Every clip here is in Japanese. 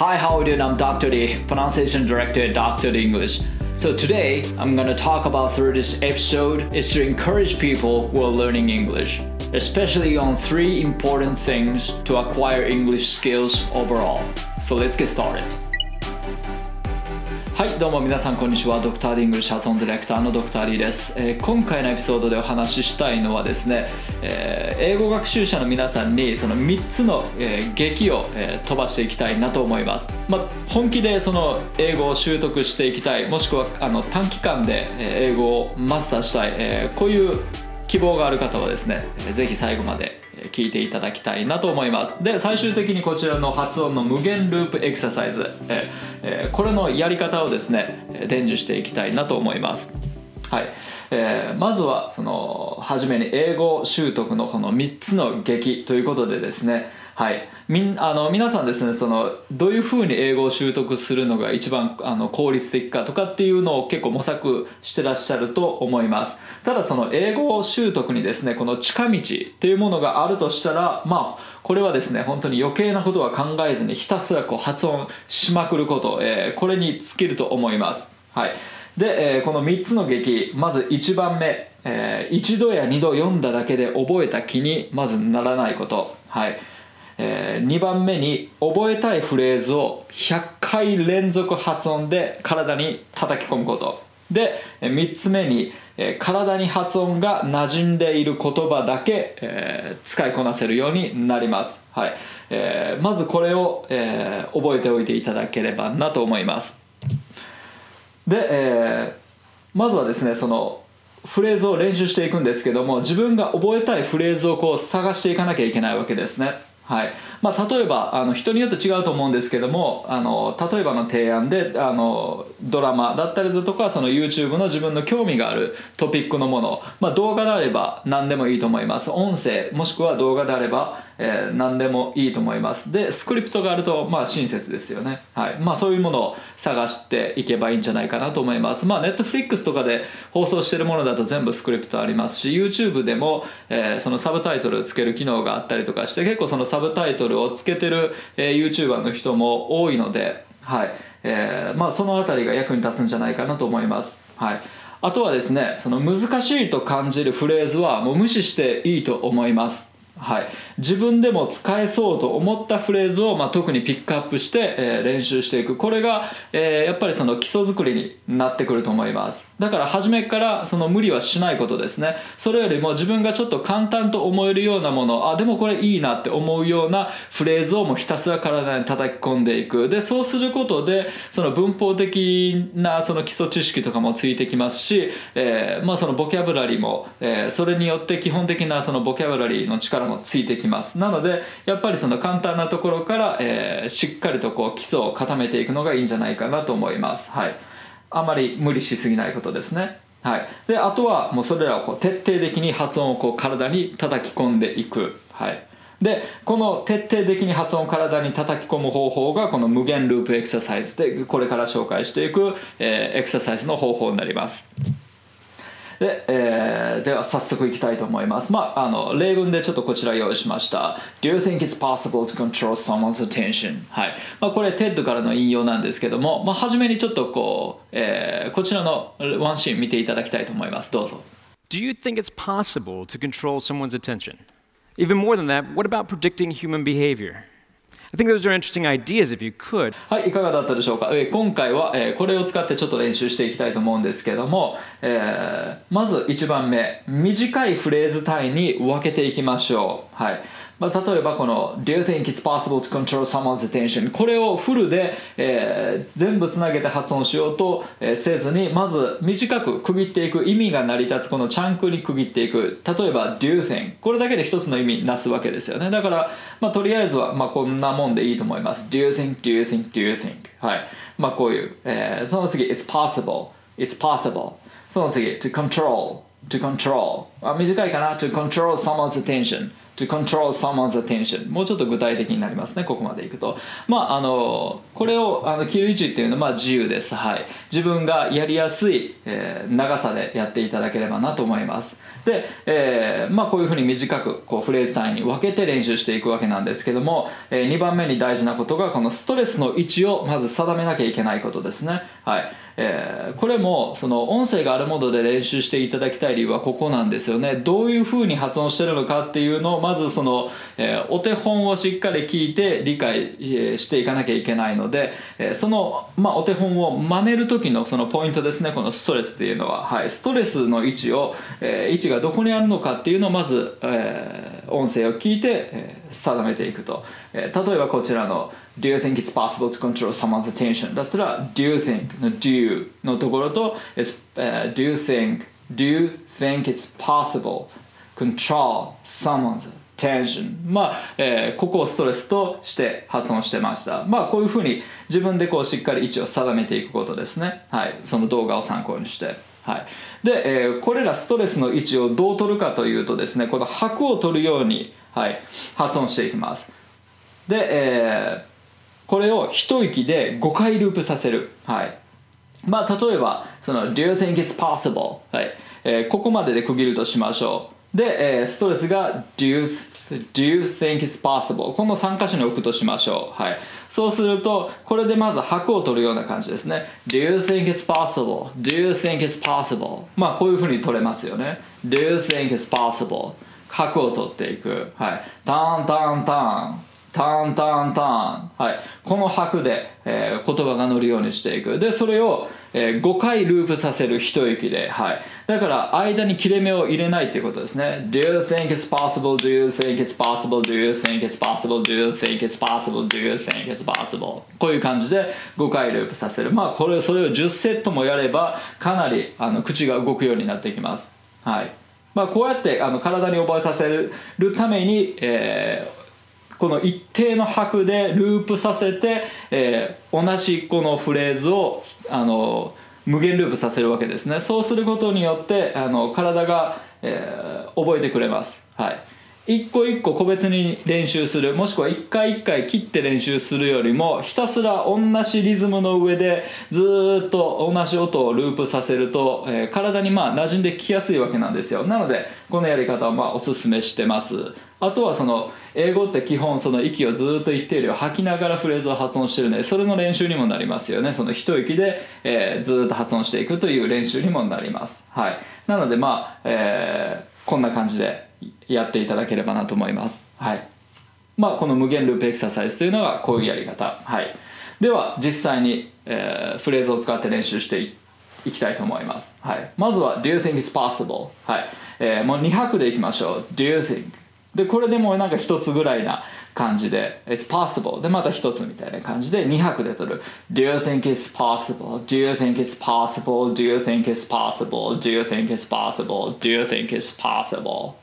Hi, how are you doing? I'm Dr. D, pronunciation director at Dr. D English. So today I'm gonna talk about through this episode is to encourage people who are learning English, especially on three important things to acquire English skills overall. So let's get started. はいどうも皆さんこんにちは。ドクターディングルシ発音ディレクターのドクターリーです、えー今回のエピソードでお話ししたいのはですね、えー英語学習者の皆さんにその3つの、えー劇を、えー飛ばしていきたいなと思います、まあ、本気でその英語を習得していきたいもしくはあの短期間でえ英語をマスターしたい、えーこういう希望がある方はですねえーぜひ最後まで聞いていただきたいなと思います。で最終的にこちらの発音の無限ループエクササイズ、えこれのやり方をですね伝授していきたいなと思います。はい、えーまずはその初めに英語習得のこの3つの劇ということでですねはい、みあの皆さんですねそのどういうふうに英語を習得するのが一番あの効率的かとかっていうのを結構模索してらっしゃると思います。ただその英語習得にですねこの近道っていうものがあるとしたらまあこれはですね本当に余計なことは考えずにひたすらこう発音しまくること、えーこれに尽きると思います。はい。で、えーこの3つの劇まず1番目、えー一度や二度読んだだけで覚えた気にまずならないこと。はい。え2番目に覚えたいフレーズを100回連続発音で体に叩き込むこと。で3つ目にえー体に発音が馴染んでいる言葉だけ、えー使いこなせるようになります、はい。えーまずこれを、えー覚えておいていただければなと思います。で、えーまずはですねそのフレーズを練習していくんですけども自分が覚えたいフレーズをこう探していかなきゃいけないわけですね。はい。まあ、例えばあの人によって違うと思うんですけどもあの例えばの提案であのドラマだったりだとかその YouTube の自分の興味があるトピックのもの、まあ、動画であれば何でもいいと思います。音声もしくは動画であれば、えー何でもいいと思います。でスクリプトがあるとまあ親切ですよね、はい。まあ、そういうものを探していけばいいんじゃないかなと思います。まあ Netflix とかで放送してるものだと全部スクリプトありますし YouTube でも、えーそのサブタイトルをつける機能があったりとかして結構そのサブタイトルをつけてる、えー YouTuber の人も多いのではい。えーまあ、そのあたりが役に立つんじゃないかなと思います、はい、あとはですねその難しいと感じるフレーズはもう無視していいと思います。はい、自分でも使えそうと思ったフレーズを、まあ、特にピックアップして、えー練習していく。これが、えーやっぱりその基礎作りになってくると思います。だから初めからその無理はしないことですね。それよりも自分がちょっと簡単と思えるようなものあでもこれいいなって思うようなフレーズをもうひたすら体に叩き込んでいく。でそうすることでその文法的なその基礎知識とかもついてきますし、えーまあ、そのボキャブラリーも、えそれによって基本的なそのボキャブラリーの力もついてきます。なのでやっぱりその簡単なところから、えーしっかりとこう基礎を固めていくのがいいんじゃないかなと思います。はい。あまり無理しすぎないことですね。はい、であとはもうそれらをこう徹底的に発音をこう体に叩き込んでいく、はい、でこの徹底的に発音を体に叩き込む方法がこの無限ループエクササイズでこれから紹介していく、えーエクササイズの方法になります。で,、えーでは早速いきたいと思います。まあ、あの例文でちょっとこちら用意しました。Do you think it's possible to control someone's attention? はい。まあ、これ TED からの引用なんですけども、まあ、初めにちょっとこう、えーこちらのワンシーン見ていただきたいと思います。どうぞ。Do you think it's possible to control someone's attention? Even more than that, what about predicting human behavior? I think those are interesting ideas if you could. はい、いかがだったでしょうか？えー今回は、えーこれを使ってちょっと練習していきたいと思うんですけども、えーまず1番目、短いフレーズ単位に分けていきましょう。はい。まあ、例えばこの Do you think it's possible to control someone's attention? これをフルで、えー全部つなげて発音しようと、えーせずにまず短く区切っていく意味が成り立つこのチャンクに区切っていく例えば Do you think これだけで一つの意味なすわけですよねだから、まあ、とりあえずは、まあ、こんなもんでいいと思います Do you think? Do you think? Do you think? はいまあこういう、えーその次 It's possible It's possible その次 To control To control あ短いかな To control someone's attention To control someone's attention. もうちょっと具体的になりますねここまでいくと。まああのこれをあの切る位置っていうのはまあ自由です。はい。自分がやりやすい、えー長さでやっていただければなと思います。で、えーまあ、こういうふうに短くこうフレーズ単位に分けて練習していくわけなんですけども、え2番目に大事なことがこのストレスの位置をまず定めなきゃいけないことですね。はい。えーこれもその音声があるもので練習していただきたい理由はここなんですよね。どういうふうに発音してるのかっていうのをまずその、えーお手本をしっかり聞いて理解、えーしていかなきゃいけないので、えーその、まあ、お手本を真似る時のそのポイントですね。このストレスっていうのは、はい、ストレスの位置を、えー位置がどこにあるのかっていうのをまず、えー音声を聞いて、えー定めていくと、えー例えばこちらの Do you think it's possible to control someone's attention? だったら Do you think? の Do you のところと is, えー Do you think? Do you think it's possible control someone's attention まあ、えーここをストレスとして発音してましたまあこういうふうに自分でこうしっかり位置を定めていくことですねはいその動画を参考にしてはいで、えーこれらストレスの位置をどう取るかというとですねこの拍を取るように、はい、発音していきますで、えーこれを一息で5回ループさせる。はい。まあ、例えば、その、Do you think it's possible? はい。えーここまでで区切るとしましょう。で、えーストレスが Do you, do you think it's possible? この3箇所に置くとしましょう。はい。そうすると、これでまず箱を取るような感じですね。Do you think it's possible? Do you think it's possible? まあ、こういうふうに取れますよね。Do you think it's possible? 箱を取っていく。はい。ターンターンターン。ターンターンターン、はい、この拍で、えー言葉が乗るようにしていくでそれを、えー5回ループさせる一息で、はい、だから間に切れ目を入れないっていうことですね Do you think it's possible? Do you think it's possible? Do you think it's possible? Do you think it's possible? Do you think it's possible? こういう感じで5回ループさせるまあこれそれを10セットもやればかなりあの口が動くようになっていきますはいまあ、こうやってあの体に覚えさせるために、えーこの一定の拍でループさせて、えー同じこのフレーズをあの無限ループさせるわけですね。そうすることによってあの体が、えー覚えてくれます。はい。一個一個個別に練習する。もしくは一回一回切って練習するよりもひたすら同じリズムの上でずっと同じ音をループさせると、えー体にまあ馴染んできやすいわけなんですよ。なのでこのやり方はまあおすすめしてます。あとはその英語って基本その息をずーっと一定量吐きながらフレーズを発音してるのでそれの練習にもなりますよね。その一息で、えーずっと発音していくという練習にもなります。はい。なのでまあ、えーこんな感じでやっていただければなと思いますはいまあこの無限ループエクササイズというのがこういうやり方はいでは実際に、えーフレーズを使って練習していいきたいと思います、はい、まずは Do you think it's possible? はい、えーもう2拍でいきましょう Do you think? でこれでもうなんか一つぐらいな感じで It's possible でまた一つみたいな感じで2拍で取る Do you think it's possible? Do you think it's possible? Do you think it's possible? Do you think it's possible? Do you think it's possible?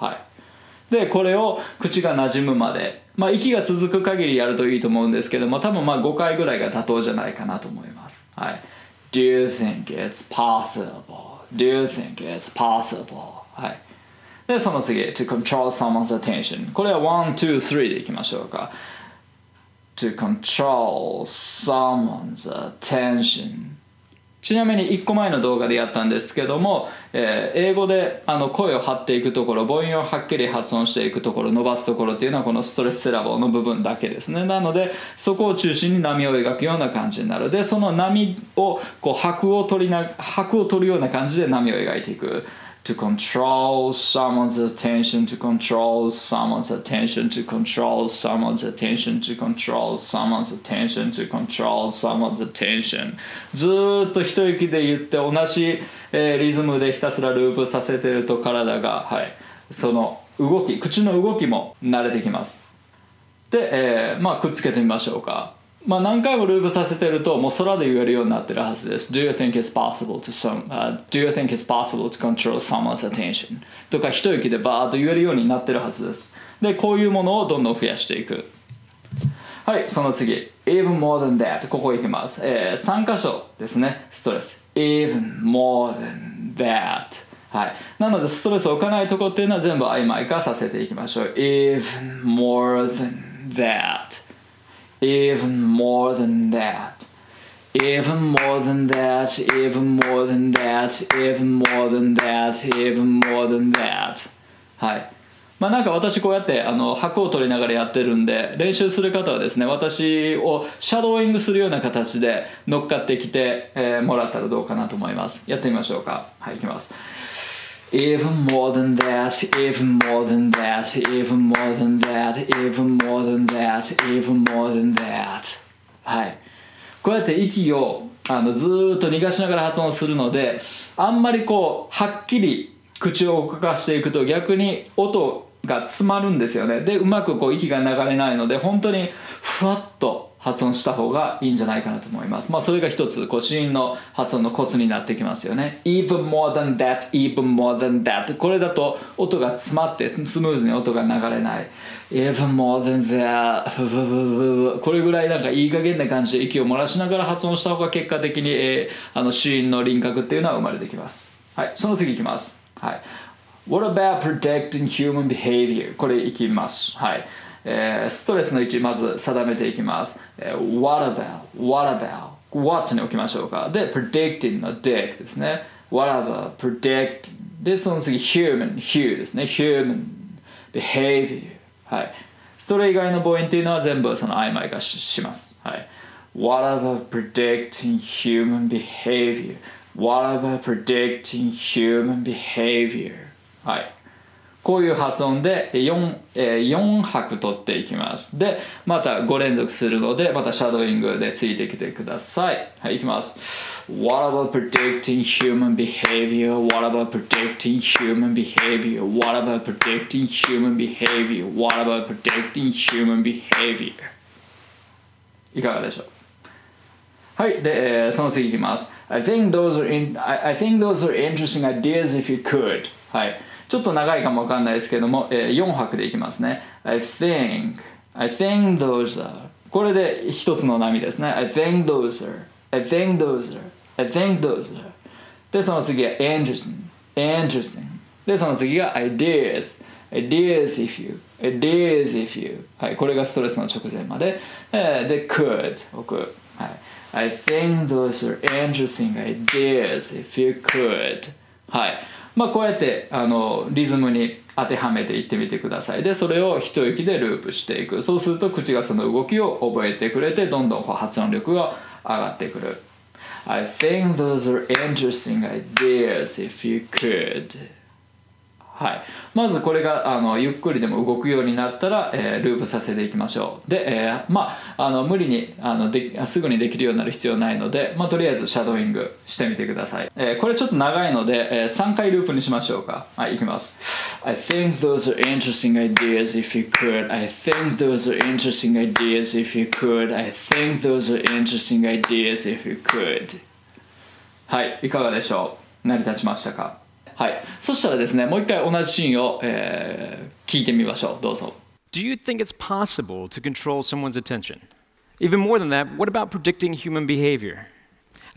はいでこれを口が馴染むまでまあ息が続く限りやるといいと思うんですけども多分まあ5回ぐらいが妥当じゃないかなと思いますはい Do you think it's possible? Do you think it's possible? はいでその次 to control someone's attention これは1、2、3でいきましょうか to control someone's attention ちなみに1個前の動画でやったんですけども、えー英語であの声を張っていくところ母音をはっきり発音していくところ伸ばすところっていうのはこのストレスセラボの部分だけですね。なのでそこを中心に波を描くような感じになる。でその波をこう拍を取りな拍を取るような感じで波を描いていく。To control someone's attention, to control someone's attention, to control someone's attention, to control someone's attention, to control someone's attention ずーっと一息で言って同じ、えーリズムでひたすらループさせてると体が、はい、その動き口の動きも慣れてきますで、えーまあ、くっつけてみましょうか。まあ、何回もループさせてるともう空で言えるようになってるはずです。Do you think it's possible to some、uh, Do you think it's possible to control someone's attention? とか一息でバーッと言えるようになってるはずです。で、こういうものをどんどん増やしていく。はい、その次。Even more than that. ここ行きます。えー、3箇所ですね。ストレス。Even more than that. はい、なのでストレスを置かないとこっていうのは全部曖昧化させていきましょう even more than that even more than that. Even more than that. Even more than that. Even more than that. Even more than that. はい。まあなんか私こうやってあの拍を取りながらやってるんで練習する方はですね私をシャドーイングするような形で乗っかってきて、えーもらったらどうかなと思います。やってみましょうか。はいいきます。Even more than that, even more than that, even more than that, even more than that, even more than that. はい。こうやって息をあのずーっと逃がしながら発音するので、あんまりこう、はっきり口を動かしていくと逆に音が詰まるんですよね。で、うまくこう息が流れないので、本当にふわっと発音した方がいいんじゃないかなと思います。まあそれが一つ、こう、子音の発音のコツになってきますよね。even more than that, even more than that。これだと音が詰まってスムーズに音が流れない。even more than that これぐらいなんかいい加減な感じで息を漏らしながら発音した方が結果的に、えーあの子音の輪郭っていうのは生まれてきます。はい、その次いきます。はい。What about protecting human behavior? これいきます。はい。えーストレスの位置まず定めていきます。えー what about? What about? What に置きましょうか。で、predicting の dict ですね。What about? Predict で、その次 human, hu ですね。human behavior はい。それ以外の母音っていうのは全部その曖昧化しします。はい。What about predicting human behavior? What about predicting human behavior? はい。 こういう発音で 4,、えー4拍取っていきます。で、また5連続するので、またシャドーイングでついてきてください。はい、いきます。What about predicting human behavior? What about predicting human behavior? What about predicting human behavior? What about predicting human behavior? いかがでしょうはい、で、えーその次いきます。I think those are in, I, I think those are interesting ideas if you could. はい。ちょっと長いかもわかんないですけども、えー4拍でいきますね。I think, I think those are. これで一つの波ですね。I think those are. I think those are. I think those are. で、その次は interesting, interesting. で、その次が ideas. ideas if you. ideas if you. はい、これがストレスの直前まで。えーで、could 置く。はい。I think those are interesting ideas if you could. はい。まあ、こうやってあのリズムに当てはめていってみてください。で、それを一息でループしていく。そうすると口がその動きを覚えてくれて、どんどんこう発音力が上がってくる。I think those are interesting ideas if you could. はい、まずこれがあのゆっくりでも動くようになったら、えーループさせていきましょう。で、えーまああの無理にあのですぐにできるようになる必要ないので、まあ、とりあえずシャドーイングしてみてください、えーこれちょっと長いので、えー3回ループにしましょうか。はいいきます。I think those are interesting ideas if you could. I think those are interesting ideas if you could. I think those are interesting ideas if you could. はい、いかがでしょう？成り立ちましたか？はい、そしたらですね、もう一回同じシーンを、えー聞いてみましょう。どうぞ。Do you think it's possible to control someone's attention? Even more than that, what about predicting human behavior?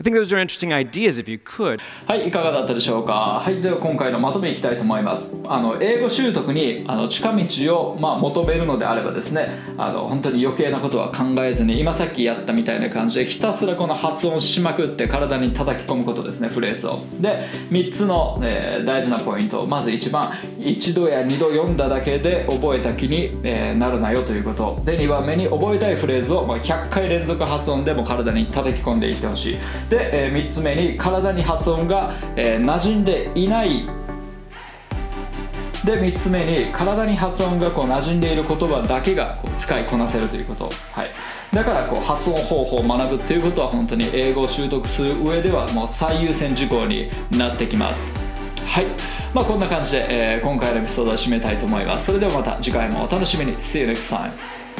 I think those are interesting ideas if you could. はい、いかがだったでしょうか？はい、では今回のまとめいきたいと思います。あの英語習得にあの近道をまあ求めるのであればですね、あの本当に余計なことは考えずに今さっきやったみたいな感じでひたすらこの発音しまくって体に叩き込むことですね、フレーズを。で、3つの、えー大事なポイント。まず一番一度や二度読んだだけで覚えた気に、えーなるなよということ。で、2番目に覚えたいフレーズをまあ100回連続発音でも体に叩き込んでいってほしい。で、え3つ目に体に発音が、えー馴染んでいない。で3つ目に体に発音がこう馴染んでいる言葉だけがこう使いこなせるということ、はい、だからこう発音方法を学ぶということは本当に英語を習得する上ではもう最優先事項になってきます。はい。まあこんな感じで、えー今回のエピソードを締めたいと思います。それではまた次回もお楽しみに。See you next time.